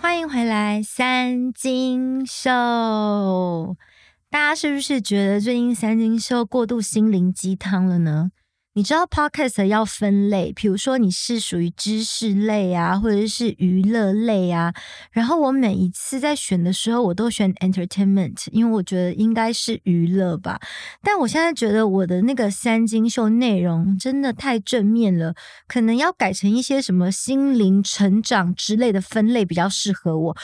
欢迎回来三金兽。大家是不是觉得最近三金兽过度心灵鸡汤了呢？你知道 Podcast 要分类，比如说你是属于知识类啊，或者是娱乐类啊。然后我每一次在选的时候，我都选 Entertainment，因为我觉得应该是娱乐吧。但我现在觉得我的那个三金秀内容真的太正面了，可能要改成一些什么心灵成长之类的分类比较适合我。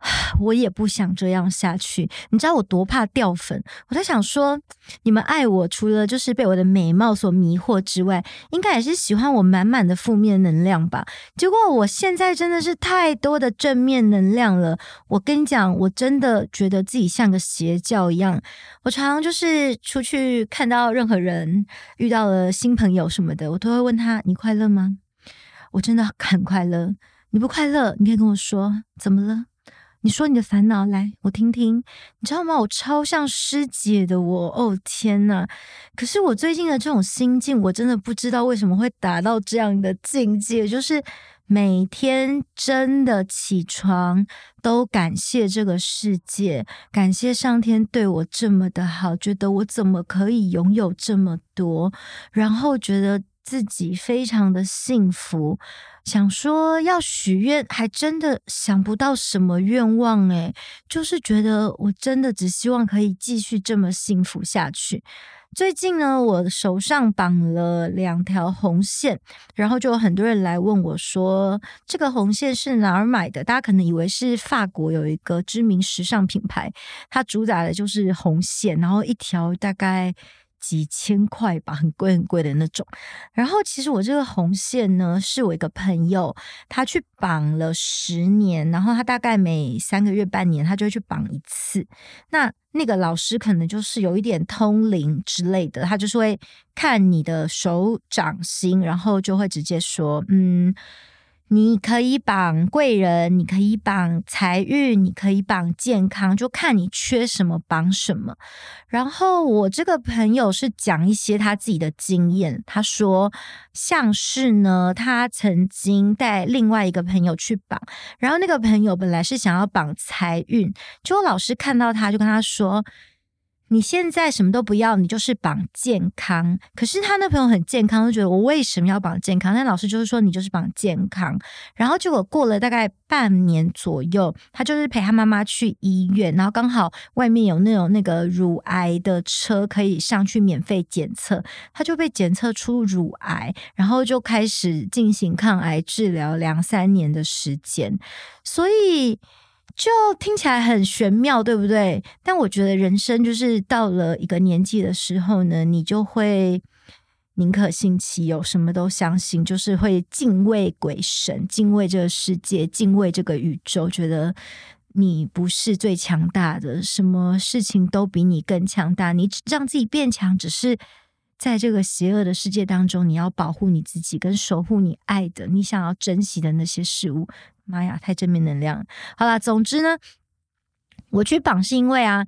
我也不想这样下去，你知道我多怕掉粉。我在想说，你们爱我，除了就是被我的美貌所迷惑之外，应该也是喜欢我满满的负面能量吧？结果我现在真的是太多的正面能量了。我跟你讲，我真的觉得自己像个邪教一样。我常常就是出去看到任何人，遇到了新朋友什么的，我都会问他：“你快乐吗？”我真的很快乐。你不快乐，你可以跟我说，怎么了？你说你的烦恼来，我听听。你知道吗？我超像师姐的我，哦天呐。可是我最近的这种心境，我真的不知道为什么会达到这样的境界，就是每天真的起床都感谢这个世界，感谢上天对我这么的好，觉得我怎么可以拥有这么多，然后觉得自己非常的幸福。想说要许愿，还真的想不到什么愿望诶，就是觉得我真的只希望可以继续这么幸福下去。最近呢，我手上绑了两条红线，然后就有很多人来问我说，这个红线是哪儿买的？大家可能以为是法国有一个知名时尚品牌，它主打的就是红线，然后一条大概。几千块吧，很贵很贵的那种。然后其实我这个红线呢，是我一个朋友，他去绑了十年，然后他大概每三个月、半年，他就会去绑一次。那那个老师可能就是有一点通灵之类的，他就是会看你的手掌心，然后就会直接说，嗯。你可以绑贵人，你可以绑财运，你可以绑健康，就看你缺什么绑什么。然后我这个朋友是讲一些他自己的经验，他说像是呢，他曾经带另外一个朋友去绑，然后那个朋友本来是想要绑财运，结果老师看到他就跟他说。你现在什么都不要，你就是绑健康。可是他那朋友很健康，就觉得我为什么要绑健康？但老师就是说你就是绑健康。然后结果过了大概半年左右，他就是陪他妈妈去医院，然后刚好外面有那种那个乳癌的车可以上去免费检测，他就被检测出乳癌，然后就开始进行抗癌治疗两三年的时间，所以。就听起来很玄妙，对不对？但我觉得人生就是到了一个年纪的时候呢，你就会宁可信其有，什么都相信，就是会敬畏鬼神，敬畏这个世界，敬畏这个宇宙，觉得你不是最强大的，什么事情都比你更强大，你让自己变强，只是在这个邪恶的世界当中，你要保护你自己，跟守护你爱的、你想要珍惜的那些事物。妈呀，太正面能量！好啦，总之呢，我去绑是因为啊，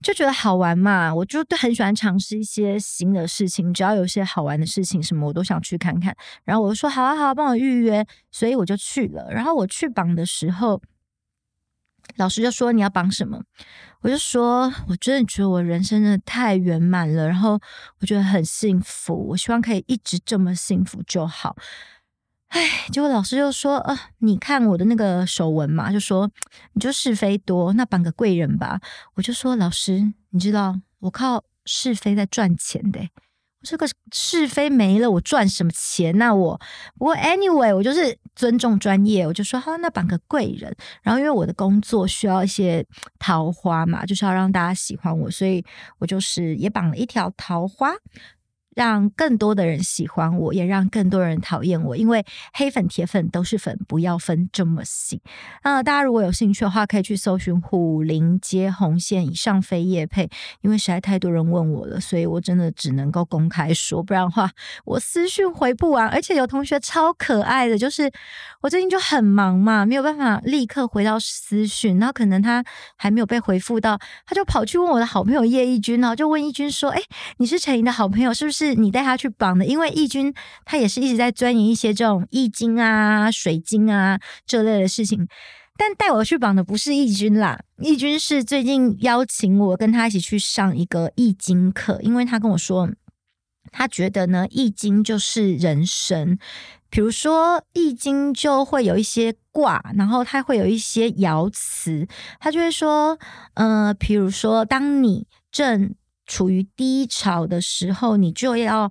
就觉得好玩嘛，我就很喜欢尝试一些新的事情，只要有些好玩的事情什么，我都想去看看。然后我就说好啊好啊，帮我预约，所以我就去了。然后我去绑的时候，老师就说你要绑什么？我就说我真的觉得我人生真的太圆满了，然后我觉得很幸福，我希望可以一直这么幸福就好。哎，结果老师就说：“呃，你看我的那个手纹嘛，就说你就是非多，那绑个贵人吧。”我就说：“老师，你知道我靠是非在赚钱的，这个是非没了，我赚什么钱？那我不过 anyway，我就是尊重专业，我就说好，那绑个贵人。然后因为我的工作需要一些桃花嘛，就是要让大家喜欢我，所以我就是也绑了一条桃花。”让更多的人喜欢我，也让更多人讨厌我。因为黑粉、铁粉都是粉，不要分这么细。那，大家如果有兴趣的话，可以去搜寻虎林街红线，以上非业配。因为实在太多人问我了，所以我真的只能够公开说，不然的话我私讯回不完。而且有同学超可爱的，就是我最近就很忙嘛，没有办法立刻回到私讯，然后可能他还没有被回复到，他就跑去问我的好朋友叶一军，然后就问一军说：“哎，你是陈莹的好朋友，是不是？”是你带他去绑的，因为易军他也是一直在钻研一些这种易经啊、水晶啊这类的事情。但带我去绑的不是易君啦，易君是最近邀请我跟他一起去上一个易经课，因为他跟我说，他觉得呢，易经就是人生。比如说，易经就会有一些卦，然后它会有一些爻辞，他就会说，呃，比如说，当你正处于低潮的时候，你就要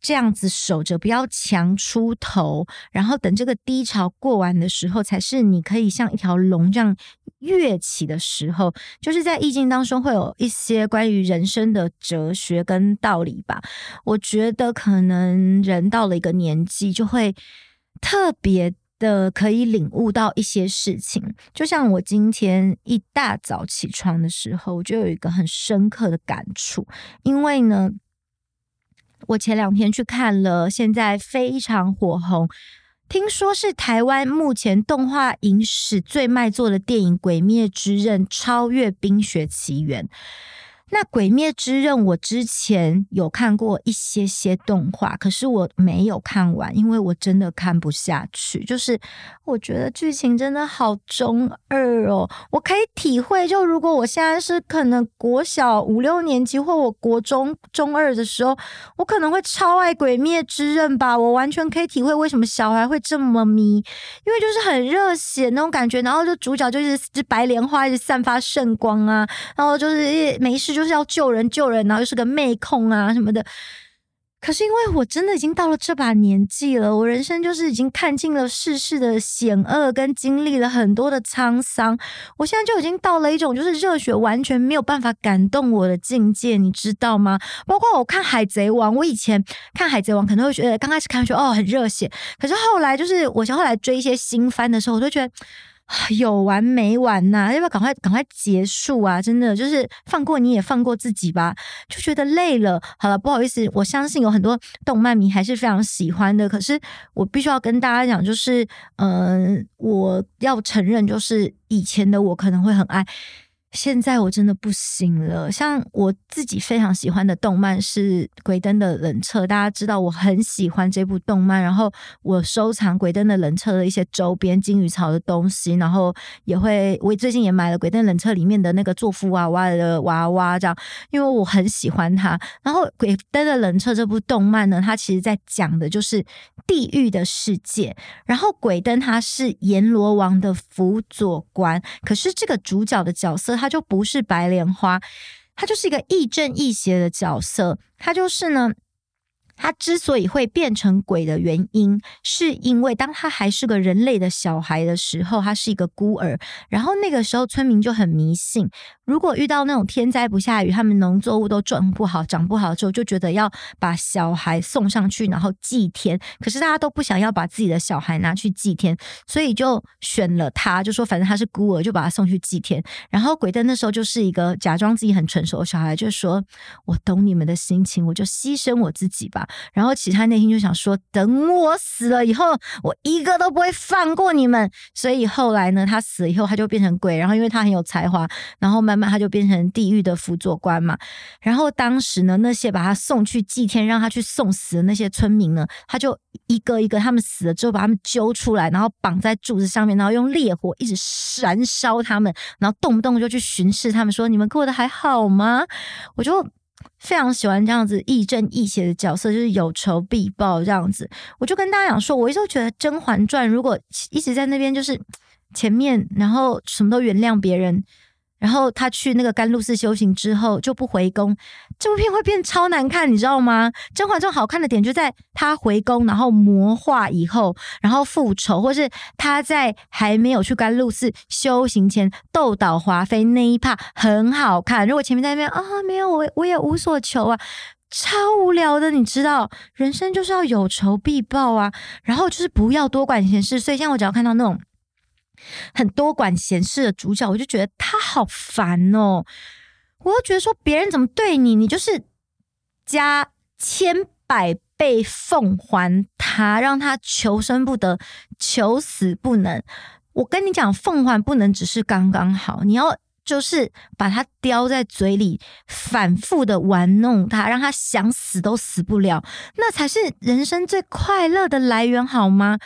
这样子守着，不要强出头，然后等这个低潮过完的时候，才是你可以像一条龙这样跃起的时候。就是在易经当中会有一些关于人生的哲学跟道理吧。我觉得可能人到了一个年纪，就会特别的可以领悟到一些事情。就像我今天一大早起床的时候，我就有一个很深刻的感触，因为呢。我前两天去看了，现在非常火红，听说是台湾目前动画影史最卖座的电影《鬼灭之刃》，超越《冰雪奇缘》。那《鬼灭之刃》，我之前有看过一些些动画，可是我没有看完，因为我真的看不下去。就是我觉得剧情真的好中二哦。我可以体会，就如果我现在是可能国小五六年级，或我国中中二的时候，我可能会超爱《鬼灭之刃》吧。我完全可以体会为什么小孩会这么迷，因为就是很热血那种感觉。然后就主角就是只白莲花，一直散发圣光啊，然后就是没事就。就是要救人救人，然后又是个妹控啊什么的。可是因为我真的已经到了这把年纪了，我人生就是已经看尽了世事的险恶，跟经历了很多的沧桑。我现在就已经到了一种就是热血完全没有办法感动我的境界，你知道吗？包括我看《海贼王》，我以前看《海贼王》可能会觉得刚开始看觉得哦很热血，可是后来就是我后来追一些新番的时候，我就觉得。有完没完呐、要不要赶快赶快结束啊？真的就是放过你也放过自己吧，就觉得累了。好了，不好意思，我相信有很多动漫迷还是非常喜欢的。可是我必须要跟大家讲，就是嗯、呃，我要承认，就是以前的我可能会很爱。现在我真的不行了。像我自己非常喜欢的动漫是《鬼灯的冷彻》，大家知道我很喜欢这部动漫，然后我收藏《鬼灯的冷彻》的一些周边金鱼草的东西，然后也会我最近也买了《鬼灯冷彻》里面的那个做福娃娃的娃娃，这样，因为我很喜欢它。然后《鬼灯的冷彻》这部动漫呢，它其实在讲的就是地狱的世界，然后鬼灯他是阎罗王的辅佐官，可是这个主角的角色。他他就不是白莲花，他就是一个亦正亦邪的角色。他就是呢。他之所以会变成鬼的原因，是因为当他还是个人类的小孩的时候，他是一个孤儿。然后那个时候村民就很迷信，如果遇到那种天灾不下雨，他们农作物都种不好、长不好之后，就觉得要把小孩送上去，然后祭天。可是大家都不想要把自己的小孩拿去祭天，所以就选了他，就说反正他是孤儿，就把他送去祭天。然后鬼灯那时候就是一个假装自己很成熟的小孩，就说：“我懂你们的心情，我就牺牲我自己吧。”然后其他内心就想说，等我死了以后，我一个都不会放过你们。所以后来呢，他死了以后，他就变成鬼。然后因为他很有才华，然后慢慢他就变成地狱的辅佐官嘛。然后当时呢，那些把他送去祭天，让他去送死的那些村民呢，他就一个一个他们死了之后，把他们揪出来，然后绑在柱子上面，然后用烈火一直燃烧他们，然后动不动就去巡视他们，说你们过得还好吗？我就。非常喜欢这样子亦正亦邪的角色，就是有仇必报这样子。我就跟大家讲说，我一直觉得《甄嬛传》如果一直在那边就是前面，然后什么都原谅别人。然后他去那个甘露寺修行之后就不回宫，这部片会变超难看，你知道吗？《甄嬛传》好看的点就在他回宫，然后魔化以后，然后复仇，或是他在还没有去甘露寺修行前斗倒华妃那一趴很好看。如果前面在那边啊，没有我我也无所求啊，超无聊的，你知道，人生就是要有仇必报啊，然后就是不要多管闲事。所以像我只要看到那种。很多管闲事的主角，我就觉得他好烦哦。我就觉得说，别人怎么对你，你就是加千百倍奉还他，让他求生不得，求死不能。我跟你讲，奉还不能只是刚刚好，你要就是把他叼在嘴里，反复的玩弄他，让他想死都死不了，那才是人生最快乐的来源，好吗？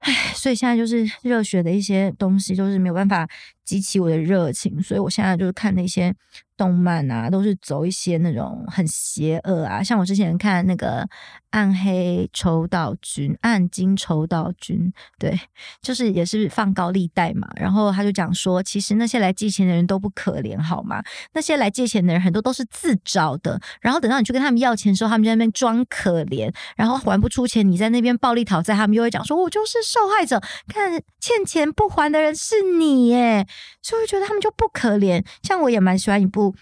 唉，所以现在就是热血的一些东西，就是没有办法激起我的热情，所以我现在就是看那些。动漫啊，都是走一些那种很邪恶啊，像我之前看那个《暗黑丑岛君》《暗金丑岛君》，对，就是也是放高利贷嘛。然后他就讲说，其实那些来借钱的人都不可怜，好吗？那些来借钱的人很多都是自找的。然后等到你去跟他们要钱的时候，他们在那边装可怜，然后还不出钱，你在那边暴力讨债，他们又会讲说，我就是受害者，看欠钱不还的人是你耶，所以我觉得他们就不可怜。像我也蛮喜欢一部。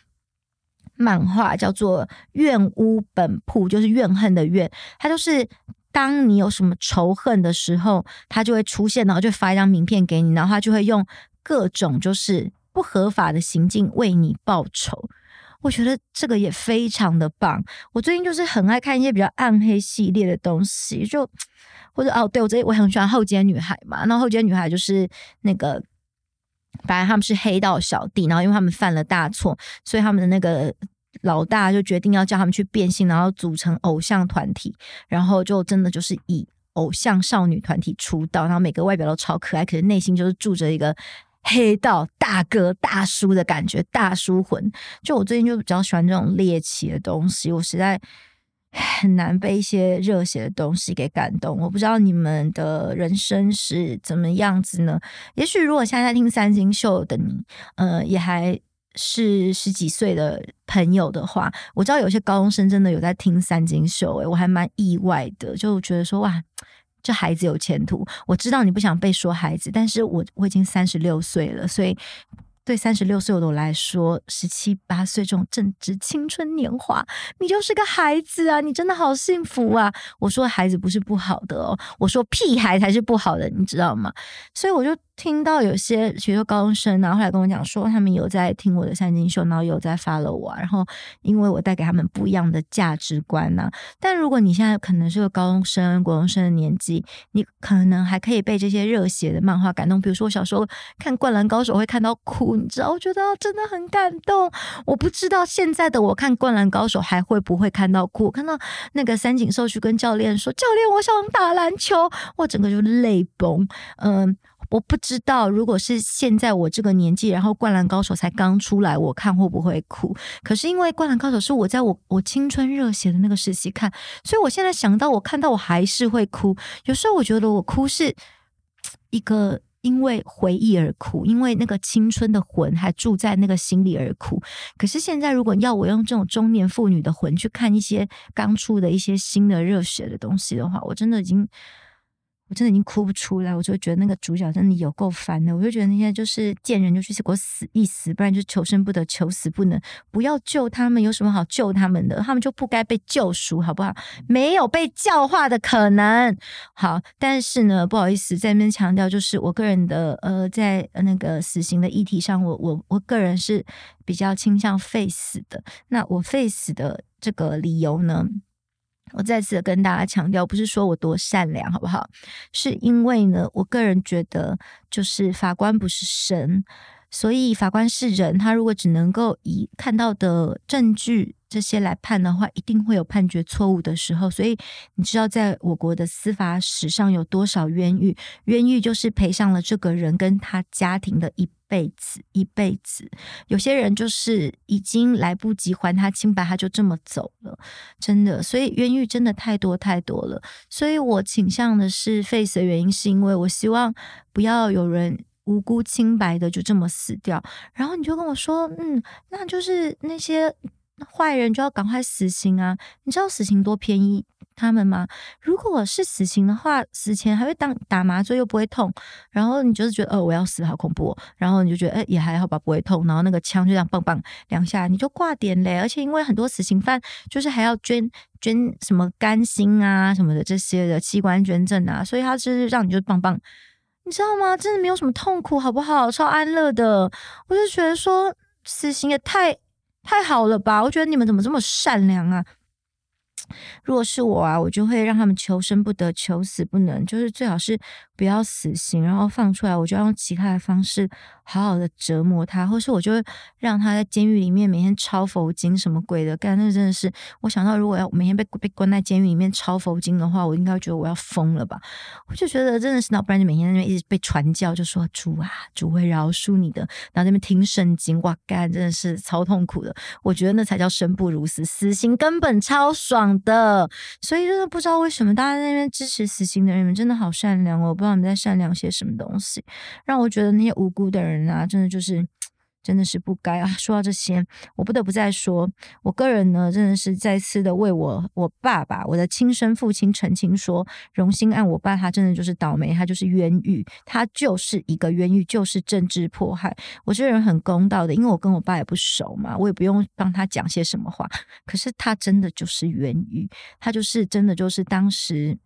漫画叫做《怨屋本铺》，就是怨恨的怨。它就是当你有什么仇恨的时候，它就会出现，然后就发一张名片给你，然后它就会用各种就是不合法的行径为你报仇。我觉得这个也非常的棒。我最近就是很爱看一些比较暗黑系列的东西，就或者哦，对，我最近我很喜欢后街女孩嘛。那后街女孩就是那个。本来他们是黑道小弟，然后因为他们犯了大错，所以他们的那个老大就决定要叫他们去变性，然后组成偶像团体，然后就真的就是以偶像少女团体出道，然后每个外表都超可爱，可是内心就是住着一个黑道大哥大叔的感觉，大叔魂。就我最近就比较喜欢这种猎奇的东西，我实在。很难被一些热血的东西给感动。我不知道你们的人生是怎么样子呢？也许如果现在听三金秀的你，呃，也还是十几岁的朋友的话，我知道有些高中生真的有在听三金秀，诶，我还蛮意外的，就觉得说哇，这孩子有前途。我知道你不想被说孩子，但是我我已经三十六岁了，所以。对三十六岁的我来说，十七八岁这种正值青春年华，你就是个孩子啊！你真的好幸福啊！我说孩子不是不好的哦，我说屁孩才是不好的，你知道吗？所以我就。听到有些，比如说高中生，然后来跟我讲说，他们有在听我的三金秀，然后有在 follow 我，然后因为我带给他们不一样的价值观呐、但如果你现在可能是个高中生、国中生的年纪，你可能还可以被这些热血的漫画感动。比如说我小时候看《灌篮高手》会看到哭，你知道，我觉得真的很感动。我不知道现在的我看《灌篮高手》还会不会看到哭。看到那个三井寿去跟教练说：“教练，我想打篮球。”我整个就泪崩。嗯。我不知道，如果是现在我这个年纪，然后《灌篮高手》才刚出来，我看会不会哭？可是因为《灌篮高手》是我在我我青春热血的那个时期看，所以我现在想到我看到我还是会哭。有时候我觉得我哭是一个因为回忆而哭，因为那个青春的魂还住在那个心里而哭。可是现在如果要我用这种中年妇女的魂去看一些刚出的一些新的热血的东西的话，我真的已经。我真的已经哭不出来，我就觉得那个主角真的有够烦的。我就觉得那些就是贱人，就去给我死一死，不然就求生不得，求死不能。不要救他们，有什么好救他们的？他们就不该被救赎，好不好？没有被教化的可能。好，但是呢，不好意思，在那边强调，就是我个人的呃，在那个死刑的议题上，我我我个人是比较倾向废死的。那我废死的这个理由呢？我再次跟大家强调，不是说我多善良，好不好？是因为呢，我个人觉得，就是法官不是神，所以法官是人，他如果只能够以看到的证据。这些来判的话，一定会有判决错误的时候。所以你知道，在我国的司法史上有多少冤狱？冤狱就是赔上了这个人跟他家庭的一辈子，一辈子。有些人就是已经来不及还他清白，他就这么走了，真的。所以冤狱真的太多太多了。所以我倾向的是废死的原因，是因为我希望不要有人无辜清白的就这么死掉。然后你就跟我说，嗯，那就是那些。坏人就要赶快死刑啊！你知道死刑多便宜他们吗？如果是死刑的话，死前还会当打麻醉又不会痛，然后你就是觉得哦，我要死好恐怖哦，然后你就觉得哎也还好吧，不会痛，然后那个枪就这样棒棒两下你就挂点嘞，而且因为很多死刑犯就是还要捐捐什么肝心啊什么的这些的器官捐赠啊，所以他就是让你就棒棒，你知道吗？真的没有什么痛苦好不好？超安乐的，我就觉得说死刑也太。太好了吧！我觉得你们怎么这么善良啊？如果是我啊，我就会让他们求生不得，求死不能，就是最好是不要死刑，然后放出来，我就要用其他的方式好好的折磨他，或是我就会让他在监狱里面每天抄佛经什么鬼的干，那真的是我想到如果要每天被被关在监狱里面抄佛经的话，我应该觉得我要疯了吧？我就觉得真的是，那不然就每天在那边一直被传教，就说主啊，主会饶恕你的，然后在那边听圣经，哇干，真的是超痛苦的。我觉得那才叫生不如死，死刑根本超爽的，所以真的不知道为什么大家在那边支持死刑的人们真的好善良哦，知道你们在善良些什么东西，让我觉得那些无辜的人啊，真的就是。真的是不该啊！说到这些，我不得不再说，我个人呢，真的是再次的为我我爸爸，我的亲生父亲澄清说，荣兴案我爸他真的就是倒霉，他就是冤狱，他就是一个冤狱，就是政治迫害。我这人很公道的，因为我跟我爸也不熟嘛，我也不用帮他讲些什么话。可是他真的就是冤狱，他就是真的就是当时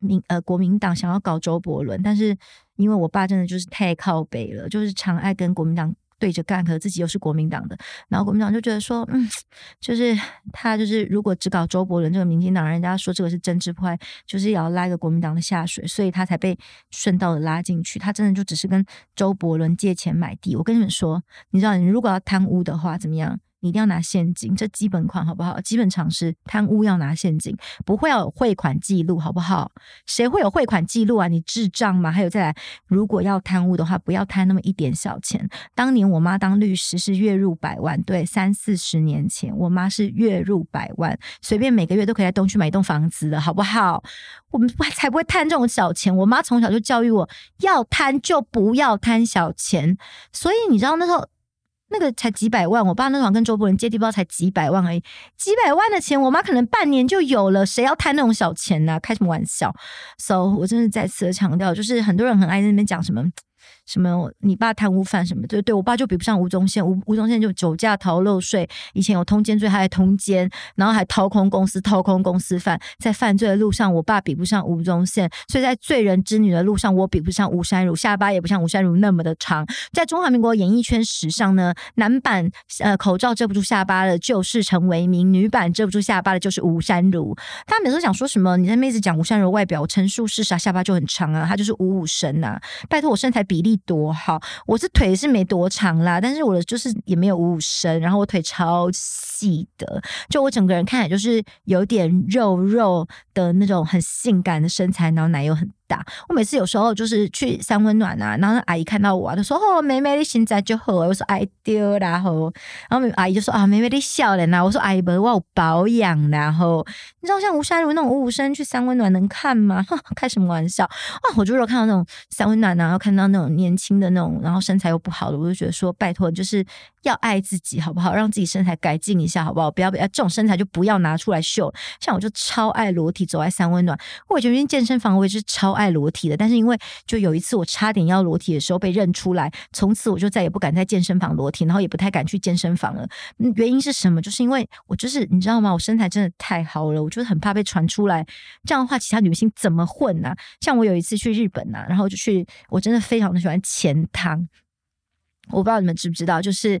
民呃国民党想要搞周伯伦，但是因为我爸真的就是太靠北了，就是常爱跟国民党。对着干，可是自己又是国民党的，然后国民党就觉得说，嗯，就是他就是如果只搞周伯伦这个民进党，人家说这个是政治迫害，就是也要拉一个国民党的下水，所以他才被顺道的拉进去。他真的就只是跟周伯伦借钱买地。我跟你们说，你知道，你如果要贪污的话，怎么样？你一定要拿现金，这基本款好不好？基本常识，贪污要拿现金，不会要有汇款记录，好不好？谁会有汇款记录啊？你智障吗？还有再来，如果要贪污的话，不要贪那么一点小钱。当年我妈当律师是月入百万，对，三四十年前我妈是月入百万，随便每个月都可以在东区买一栋房子的，好不好？我们 才不会贪这种小钱。我妈从小就教育我要贪就不要贪小钱，所以你知道那时候。那个才几百万，我爸那时候跟周伯伦借地包才几百万而已，几百万的钱，我妈可能半年就有了，谁要贪那种小钱呢、开什么玩笑？So，我真的再次的强调，就是很多人很爱在那边讲什么。什么？你爸贪污犯什么？对对，我爸就比不上吴宗宪，吴吴宗宪就酒驾逃漏税，以前有通奸罪，他还通奸，然后还掏空公司，掏空公司犯，在犯罪的路上，我爸比不上吴宗宪，所以在罪人之女的路上，我比不上吴珊如，下巴也不像吴珊如那么的长。在中华民国演艺圈史上呢，男版呃口罩遮不住下巴的就是陈为民，女版遮不住下巴的就是吴珊如。他每次讲说什么？你在妹子讲吴珊如外表陈述事实，下巴就很长啊，他就是五五身呐。拜托我身材比例。多好，我是腿是没多长啦，但是我的就是也没有五五身，然后我腿超细的，就我整个人看起来就是有点肉肉呃那种很性感的身材，然后奶又很大。我每次有时候就是去三温暖啊，然后阿姨看到我啊，就说：“哦，妹妹你现在就好。”我说：“哎丢然后，然后阿姨就说：“啊，妹妹你笑脸呐。”我说：“阿姨不，我有保养。”然后你知道像吴珊如那种五五身去三温暖能看吗？开什么玩笑啊！我就如果看到那种三温暖，然后看到那种年轻的那种，然后身材又不好的，我就觉得说：“拜托，就是要爱自己好不好？让自己身材改进一下好不好？不要不要这种身材就不要拿出来秀。像我就超爱裸体走在三温暖，我以前健身房我也是超爱。裸体的，但是因为就有一次我差点要裸体的时候被认出来，从此我就再也不敢在健身房裸体，然后也不太敢去健身房了。原因是什么？就是因为我就是你知道吗？我身材真的太好了，我就是很怕被传出来。这样的话，其他女星怎么混呢、啊？像我有一次去日本呐、啊，然后就去，我真的非常的喜欢钱汤。我不知道你们知不知道，就是。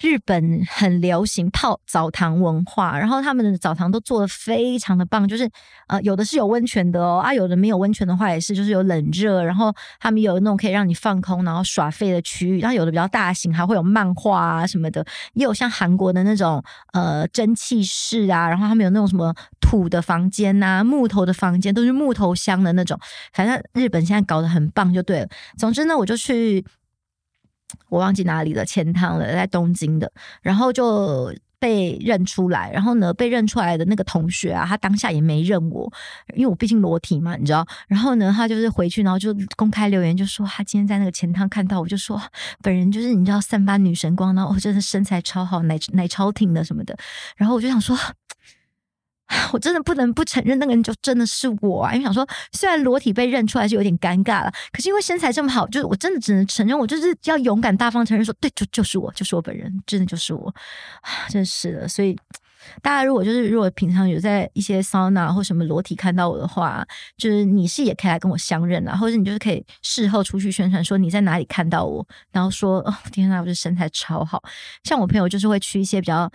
日本很流行泡澡堂文化，然后他们的澡堂都做得非常的棒，就是呃有的是有温泉的哦，啊有的没有温泉的话也是，就是有冷热，然后他们有那种可以让你放空然后耍废的区域，然后有的比较大型，还会有漫画啊什么的，也有像韩国的那种呃蒸汽室啊，然后他们有那种什么土的房间呐、木头的房间都是木头香的那种，反正日本现在搞得很棒就对了。总之呢，我就去。我忘记哪里了，钱汤了，在东京的，然后就被认出来，然后呢，被认出来的那个同学啊，他当下也没认我，因为我毕竟裸体嘛，你知道，然后呢，他就是回去，然后就公开留言，就说他今天在那个钱汤看到我，就说本人就是你知道散发女神光，然后我真的身材超好，奶奶超挺的什么的，然后我就想说。我真的不能不承认那个人就真的是我啊！因为想说，虽然裸体被认出来就有点尴尬了，可是因为身材这么好，就是我真的只能承认，我就是要勇敢大方承认说，对，就就是我，就是我本人，真的就是我，真是的。所以大家如果就是如果平常有在一些桑拿或什么裸体看到我的话，就是你是也可以来跟我相认啊，或者你就是可以事后出去宣传说你在哪里看到我，然后说哦天呐，我这身材超好。像我朋友就是会去一些比较。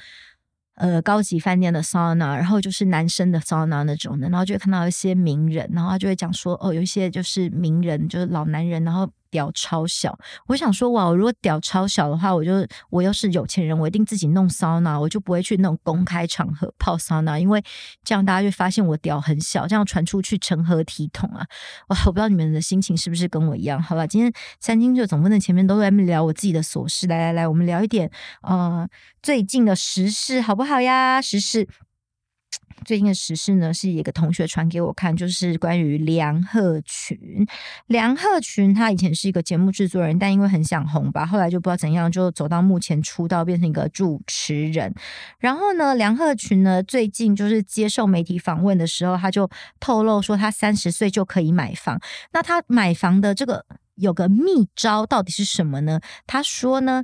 呃，高级饭店的桑拿，然后就是男生的桑拿那种的，然后就会看到一些名人，然后他就会讲说，哦，有一些就是名人，就是老男人，然后屌超小。我想说，哇，我如果屌超小的话，我就我要是有钱人，我一定自己弄桑拿，我就不会去那种公开场合泡桑拿，因为这样大家就发现我屌很小，这样传出去成何体统啊？哇，我不知道你们的心情是不是跟我一样？好吧，今天三金就总不能前面都在聊我自己的琐事，来来来，我们聊一点，呃。最近的时事好不好呀？时事最近的时事呢，是一个同学传给我看，就是关于梁鹤群。梁鹤群他以前是一个节目制作人，但因为很想红吧，后来就不知道怎样，就走到目前出道变成一个主持人。然后呢，梁鹤群呢，最近就是接受媒体访问的时候，他就透露说，他三十岁就可以买房。那他买房的这个有个秘招到底是什么呢？他说呢。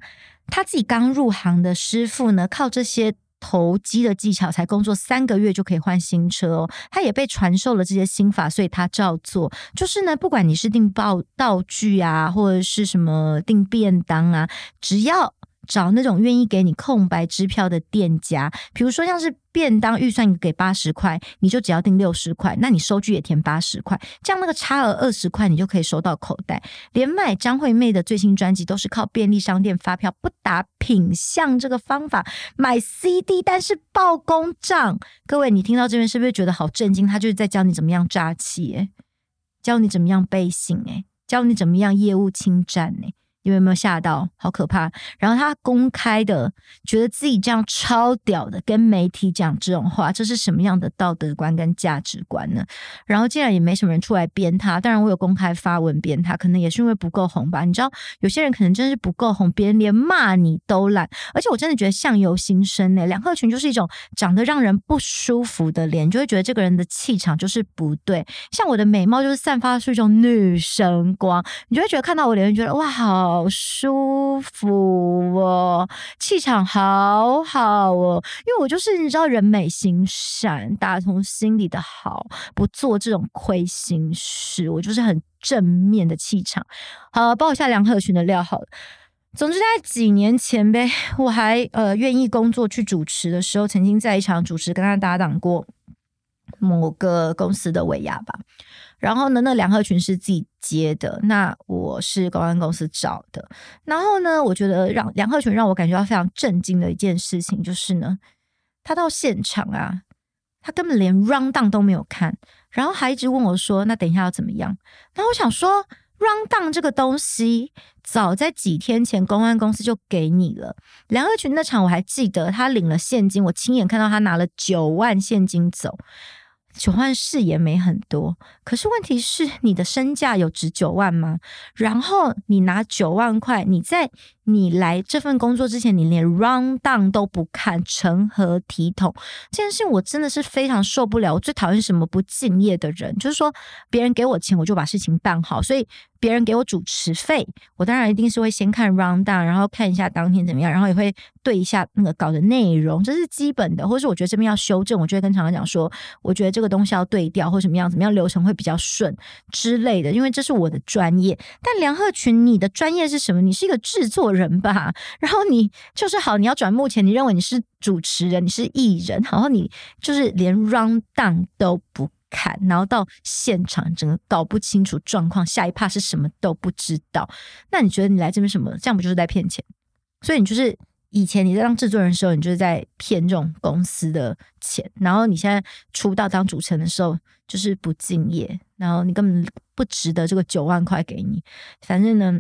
他自己刚入行的师傅呢，靠这些投机的技巧，才工作三个月就可以换新车哦。他也被传授了这些心法，所以他照做。就是呢，不管你是订报道具啊，或者是什么订便当啊，只要。找那种愿意给你空白支票的店家，比如说像是便当预算给八十块，你就只要订六十块，那你收据也填八十块，这样那个差额二十块你就可以收到口袋。连买张惠妹的最新专辑都是靠便利商店发票不打品相这个方法买 CD，但是报公账。各位，你听到这边是不是觉得好震惊？他就是在教你怎么样诈欺，诶，教你怎么样背信，诶，教你怎么样业务侵占，诶。有没有吓到？好可怕！然后他公开的觉得自己这样超屌的，跟媒体讲这种话，这是什么样的道德观跟价值观呢？然后竟然也没什么人出来编他。当然，我有公开发文编他，可能也是因为不够红吧。你知道，有些人可能真的是不够红，别人连骂你都懒。而且我真的觉得相由心生呢，梁赫群就是一种长得让人不舒服的脸，就会觉得这个人的气场就是不对。像我的美貌就是散发出一种女神光，你就会觉得看到我脸，觉得哇好。好舒服哦，气场好好哦，因为我就是你知道人美心善，打从心里的好，不做这种亏心事，我就是很正面的气场。好，报一下梁赫群的料好了。总之在几年前呗，我还呃愿意工作去主持的时候，曾经在一场主持跟他搭档过某个公司的尾牙吧。然后呢，那梁鹤群是自己接的，那我是公安公司找的。然后呢，我觉得让梁鹤群让我感觉到非常震惊的一件事情就是呢，他到现场啊，他根本连 rundown 都没有看，然后还一直问我说：“那等一下要怎么样？”然后我想说，rundown 这个东西早在几天前公安公司就给你了。梁鹤群那场我还记得，他领了现金，我亲眼看到他拿了九万现金走。九万四也没很多，可是问题是你的身价有值九万吗？然后你拿九万块，你在你来这份工作之前，你连 round down 都不看，成何体统？这件事我真的是非常受不了。我最讨厌什么不敬业的人，就是说别人给我钱，我就把事情办好，所以。别人给我主持费，我当然一定是会先看 rundown，然后看一下当天怎么样，然后也会对一下那个稿的内容，这是基本的。或者是我觉得这边要修正，我就会跟厂长讲说，我觉得这个东西要对调，或什么样，怎么样流程会比较顺之类的。因为这是我的专业。但梁鹤群，你的专业是什么？你是一个制作人人吧？然后你就是好，你要转幕前，你认为你是主持人，你是艺人，然后你就是连 rundown 都不。看，然后到现场，整个搞不清楚状况，下一趴是什么都不知道。那你觉得你来这边什么？这样不就是在骗钱？所以你就是以前你在当制作人的时候，你就是在骗这种公司的钱。然后你现在出道当主持人的时候，就是不敬业，然后你根本不值得这个九万块给你。反正呢。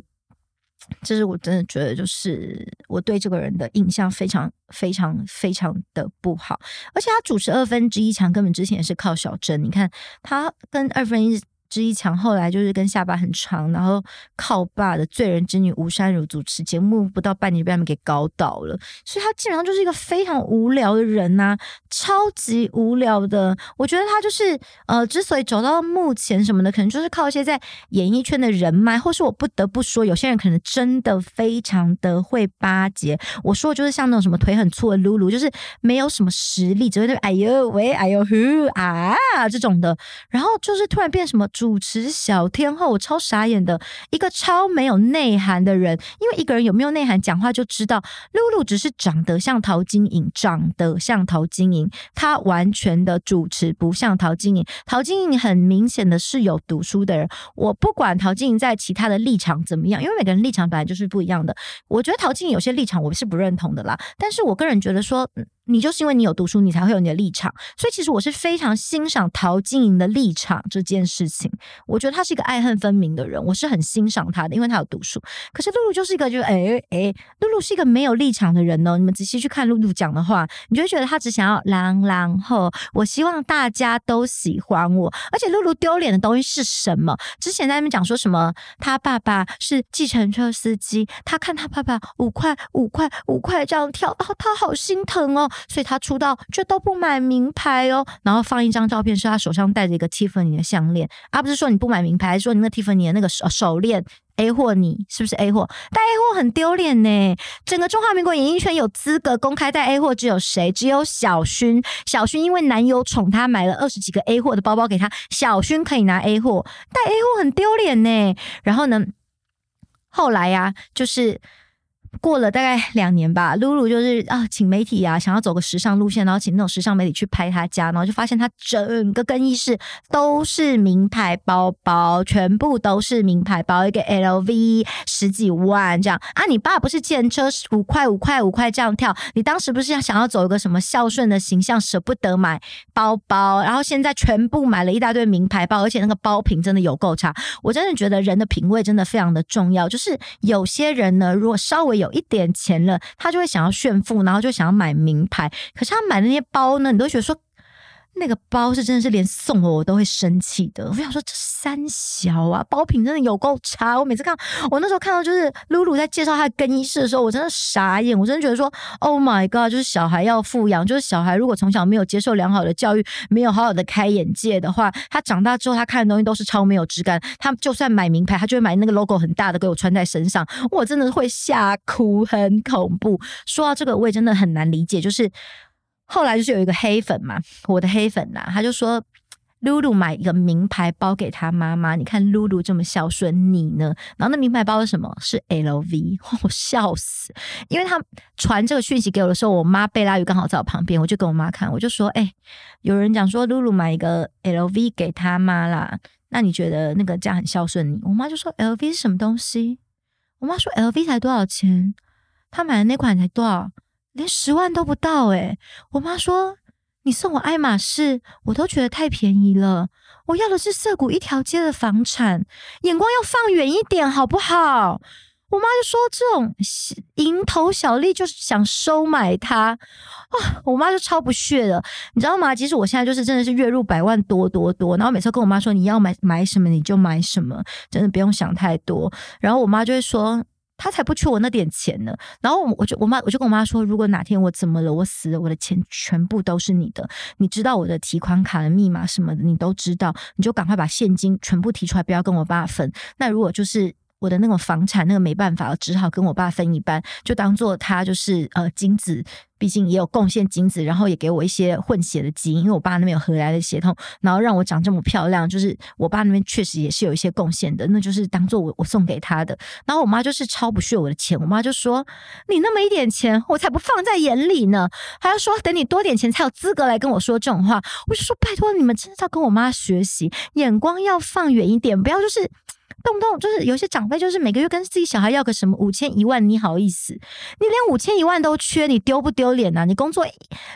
这是我真的觉得，就是我对这个人的印象非常、非常、非常的不好。而且他主持二分之一强，根本之前也是靠小珍。你看他跟二分之一之一强后来就是跟下巴很长，然后靠爸的罪人之女吴珊如主持节目，不到半年被他们给搞倒了，所以他基本上就是一个非常无聊的人呐、超级无聊的。我觉得他就是呃，之所以走到目前什么的，可能就是靠一些在演艺圈的人脉，或是我不得不说，有些人可能真的非常的会巴结。我说的就是像那种什么腿很粗的露露，就是没有什么实力，只会对哎呦喂，哎呦呼啊这种的，然后就是突然变什么。主持小天后，我超傻眼的，一个超没有内涵的人。因为一个人有没有内涵，讲话就知道。露露只是长得像陶晶莹，长得像陶晶莹，她完全的主持不像陶晶莹。陶晶莹很明显的是有读书的人。我不管陶晶莹在其他的立场怎么样，因为每个人立场本来就是不一样的。我觉得陶晶莹有些立场我是不认同的啦，但是我个人觉得说。你就是因为你有读书，你才会有你的立场。所以其实我是非常欣赏陶晶莹的立场这件事情。我觉得他是一个爱恨分明的人，我是很欣赏他的，因为他有读书。可是露露就是一个就，就哎哎，露露是一个没有立场的人呢。你们仔细去看露露讲的话，你就会觉得他只想要狼狼后。我希望大家都喜欢我。而且露露丢脸的东西是什么？之前在那边讲说什么，他爸爸是计程车司机，他看他爸爸五块五块五块这样跳，他他好心疼哦。所以他出道却都不买名牌哦，然后放一张照片，是他手上戴着一个 Tiffany 的项链，而、不是说你不买名牌，说你那 Tiffany 的那个手手链 A 货，你是不是 A 货？带 A 货很丢脸呢。整个中华民国演艺圈有资格公开带 A 货只有谁？只有小薰。小薰因为男友宠她，买了二十几个 A 货的包包给她，小薰可以拿 A 货，带 A 货很丢脸呢。然后呢，后来呀、就是。过了大概两年吧，露露就是啊，请媒体啊，想要走个时尚路线，然后请那种时尚媒体去拍她家，然后就发现她整个更衣室都是名牌包包，全部都是名牌包，一个 LV 十几万这样啊。你爸不是计程车五块五块五块这样跳，你当时不是要想要走一个什么孝顺的形象，舍不得买包包，然后现在全部买了一大堆名牌包，而且那个包品真的有够差。我真的觉得人的品味真的非常的重要，就是有些人呢，如果稍微有一点钱了，他就会想要炫富，然后就想要买名牌。可是他买的那些包呢，你都觉得说。那个包是真的是连送我我都会生气的。我想说这三小啊，包品真的有够差。我每次看，我那时候看到就是露露在介绍她的更衣室的时候，我真的傻眼。我真的觉得说，Oh my god，就是小孩要富养，就是小孩如果从小没有接受良好的教育，没有好好的开眼界的话，他长大之后他看的东西都是超没有质感。他就算买名牌，他就会买那个 logo 很大的给我穿在身上，我真的会吓哭，很恐怖。说到这个，我也真的很难理解，就是。后来就是有一个黑粉嘛，我的黑粉呐、啊，他就说露露买一个名牌包给她妈妈，你看露露这么孝顺，你呢？然后那名牌包是什么？是 LV，我笑死！因为他传这个讯息给我的时候，我妈贝拉鱼刚好在我旁边，我就跟我妈看，我就说，哎、有人讲说露露买一个 LV 给她妈啦，那你觉得那个这样很孝顺你？我妈就说 LV 是什么东西？我妈说 LV 才多少钱？他买的那款才多少？连十万都不到诶、欸、我妈说，你送我爱马仕，我都觉得太便宜了。我要的是涩谷一条街的房产，眼光要放远一点好不好？我妈就说，这种蝇头小利就是想收买他啊！我妈就超不屑的，你知道吗？其实我现在就是真的是月入百万多多多，然后每次跟我妈说，你要买买什么你就买什么，真的不用想太多。然后我妈就会说。他才不缺我那点钱呢。然后我就我妈我就跟我妈说，如果哪天我怎么了，我死了，我的钱全部都是你的。你知道我的提款卡的密码什么的，你都知道，你就赶快把现金全部提出来，不要跟我爸分。那如果就是。我的那种房产，那个没办法，只好跟我爸分一半，就当做他就是呃精子，毕竟也有贡献精子，然后也给我一些混血的基因，因为我爸那边有荷兰的血统，然后让我长这么漂亮，就是我爸那边确实也是有一些贡献的，那就是当做我我送给他的。然后我妈就是超不屑我的钱，我妈就说：“你那么一点钱，我才不放在眼里呢，还要说等你多点钱才有资格来跟我说这种话。”我就说：“拜托你们真的要跟我妈学习，眼光要放远一点，不要就是。”动不动就是有些长辈，就是每个月跟自己小孩要个什么五千一万，你好意思？你连五千一万都缺，你丢不丢脸呐？你工作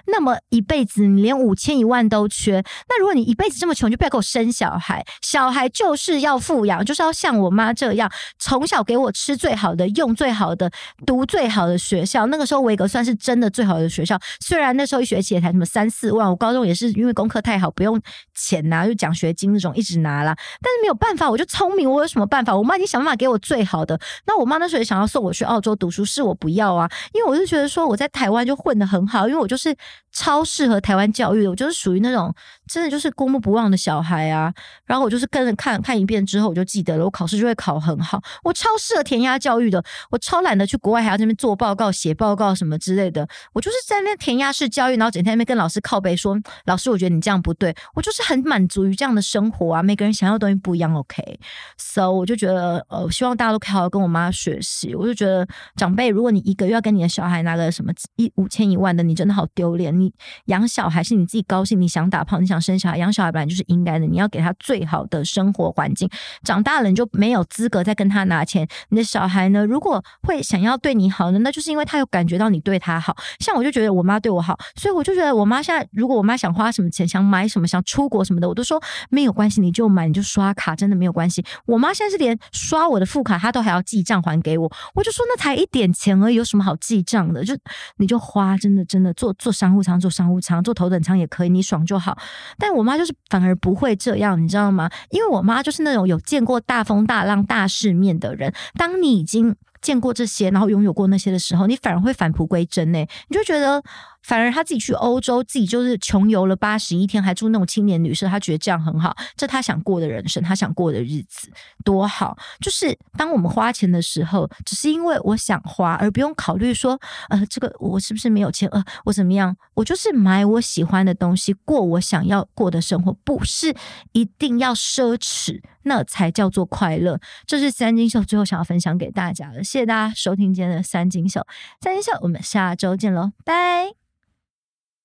那么一辈子，你连五千一万都缺，那如果你一辈子这么穷，就不要给我生小孩。小孩就是要富养，就是要像我妈这样，从小给我吃最好的，用最好的，读最好的学校。那个时候维格算是真的最好的学校，虽然那时候一学期也才什么三四万，我高中也是因为功课太好，不用钱拿，就奖学金那种一直拿啦。但是没有办法，我就聪明，我有什么办法？我妈已经想办法给我最好的。那我妈那时候也想要送我去澳洲读书，是我不要啊，因为我就觉得说我在台湾就混得很好，因为我就是超适合台湾教育的，我就是属于那种真的就是过目不忘的小孩啊。然后我就是跟着看看一遍之后，我就记得了，我考试就会考很好。我超适合填鸭教育的，我超懒得去国外还要这边做报告、写报告什么之类的。我就是在那填鸭式教育，然后整天那边跟老师靠背说：“老师，我觉得你这样不对。”我就是很满足于这样的生活啊。每个人想要的东西不一样，OK？So 我就觉得，呃，希望大家都可以好好跟我妈学习。我就觉得长辈，如果你一个月要跟你的小孩拿个什么一五千一万的，你真的好丢脸。你养小孩是你自己高兴，你想打炮，你想生小孩，养小孩本来就是应该的。你要给他最好的生活环境，长大了你就没有资格再跟他拿钱。你的小孩呢，如果会想要对你好呢，那就是因为他有感觉到你对他好。像我就觉得我妈对我好，所以我就觉得我妈现在，如果我妈想花什么钱，想买什么，想出国什么的，我都说没有关系，你就买，你就刷卡，真的没有关系。我妈现在是连刷我的副卡，她都还要记账还给我。我就说那才一点钱而已，有什么好记账的？就你就花，真的真的做做商务舱，做商务舱，坐头等舱也可以，你爽就好。但我妈就是反而不会这样，你知道吗？因为我妈就是那种有见过大风大浪、大世面的人。当你已经见过这些，然后拥有过那些的时候，你反而会返璞归真呢。你就觉得。反而他自己去欧洲，自己就是穷游了八十一天，还住那种青年旅社，他觉得这样很好，这他想过的人生，他想过的日子多好。就是当我们花钱的时候，只是因为我想花，而不用考虑说，呃，这个我是不是没有钱，呃，我怎么样？我就是买我喜欢的东西，过我想要过的生活，不是一定要奢侈，那才叫做快乐。这是三金秀最后想要分享给大家的，谢谢大家收听今天的三金秀，三金秀，我们下周见喽，拜。